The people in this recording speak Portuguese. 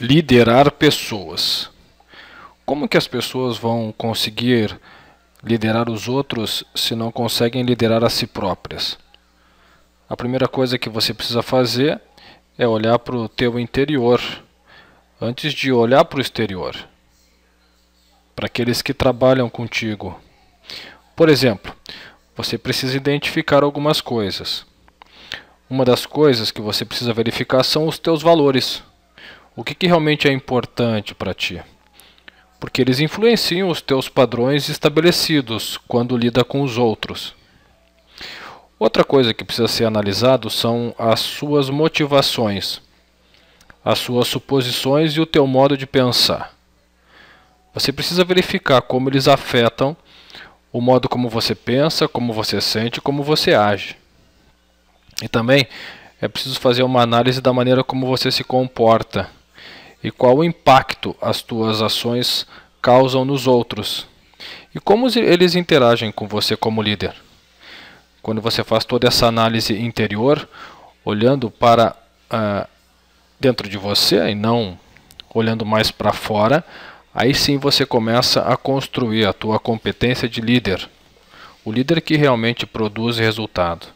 liderar pessoas. Como que as pessoas vão conseguir liderar os outros se não conseguem liderar a si próprias? A primeira coisa que você precisa fazer é olhar para o teu interior antes de olhar para o exterior. Para aqueles que trabalham contigo. Por exemplo, você precisa identificar algumas coisas. Uma das coisas que você precisa verificar são os teus valores. O que, que realmente é importante para ti? Porque eles influenciam os teus padrões estabelecidos quando lida com os outros. Outra coisa que precisa ser analisado são as suas motivações, as suas suposições e o teu modo de pensar. Você precisa verificar como eles afetam o modo como você pensa, como você sente, como você age. E também é preciso fazer uma análise da maneira como você se comporta e qual o impacto as tuas ações causam nos outros e como eles interagem com você como líder. Quando você faz toda essa análise interior, olhando para uh, dentro de você e não olhando mais para fora, aí sim você começa a construir a tua competência de líder, o líder que realmente produz resultado.